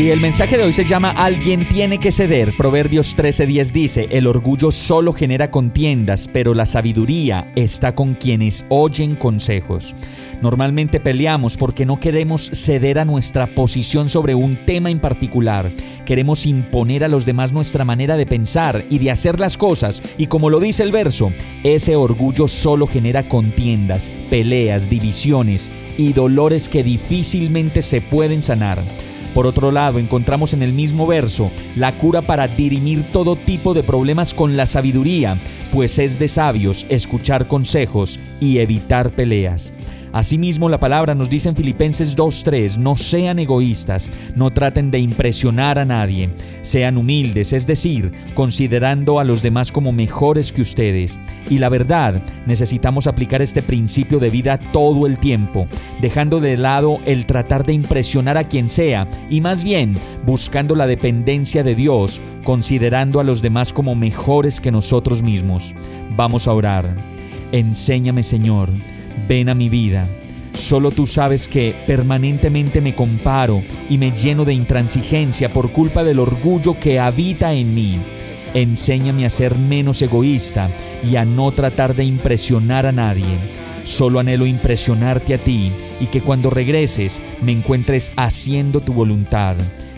Y el mensaje de hoy se llama Alguien tiene que ceder. Proverbios 13:10 dice, el orgullo solo genera contiendas, pero la sabiduría está con quienes oyen consejos. Normalmente peleamos porque no queremos ceder a nuestra posición sobre un tema en particular. Queremos imponer a los demás nuestra manera de pensar y de hacer las cosas. Y como lo dice el verso, ese orgullo solo genera contiendas, peleas, divisiones y dolores que difícilmente se pueden sanar. Por otro lado, encontramos en el mismo verso la cura para dirimir todo tipo de problemas con la sabiduría, pues es de sabios escuchar consejos y evitar peleas. Asimismo, la palabra nos dice en Filipenses 2.3, no sean egoístas, no traten de impresionar a nadie, sean humildes, es decir, considerando a los demás como mejores que ustedes. Y la verdad, necesitamos aplicar este principio de vida todo el tiempo, dejando de lado el tratar de impresionar a quien sea y más bien buscando la dependencia de Dios, considerando a los demás como mejores que nosotros mismos. Vamos a orar. Enséñame, Señor ven a mi vida. Solo tú sabes que permanentemente me comparo y me lleno de intransigencia por culpa del orgullo que habita en mí. Enséñame a ser menos egoísta y a no tratar de impresionar a nadie. Solo anhelo impresionarte a ti y que cuando regreses me encuentres haciendo tu voluntad.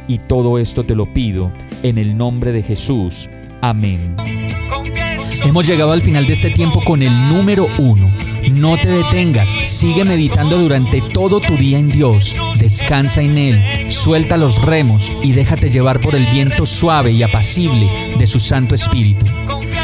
Y todo esto te lo pido en el nombre de Jesús. Amén. Hemos llegado al final de este tiempo con el número uno. No te detengas, sigue meditando durante todo tu día en Dios, descansa en Él, suelta los remos y déjate llevar por el viento suave y apacible de su Santo Espíritu.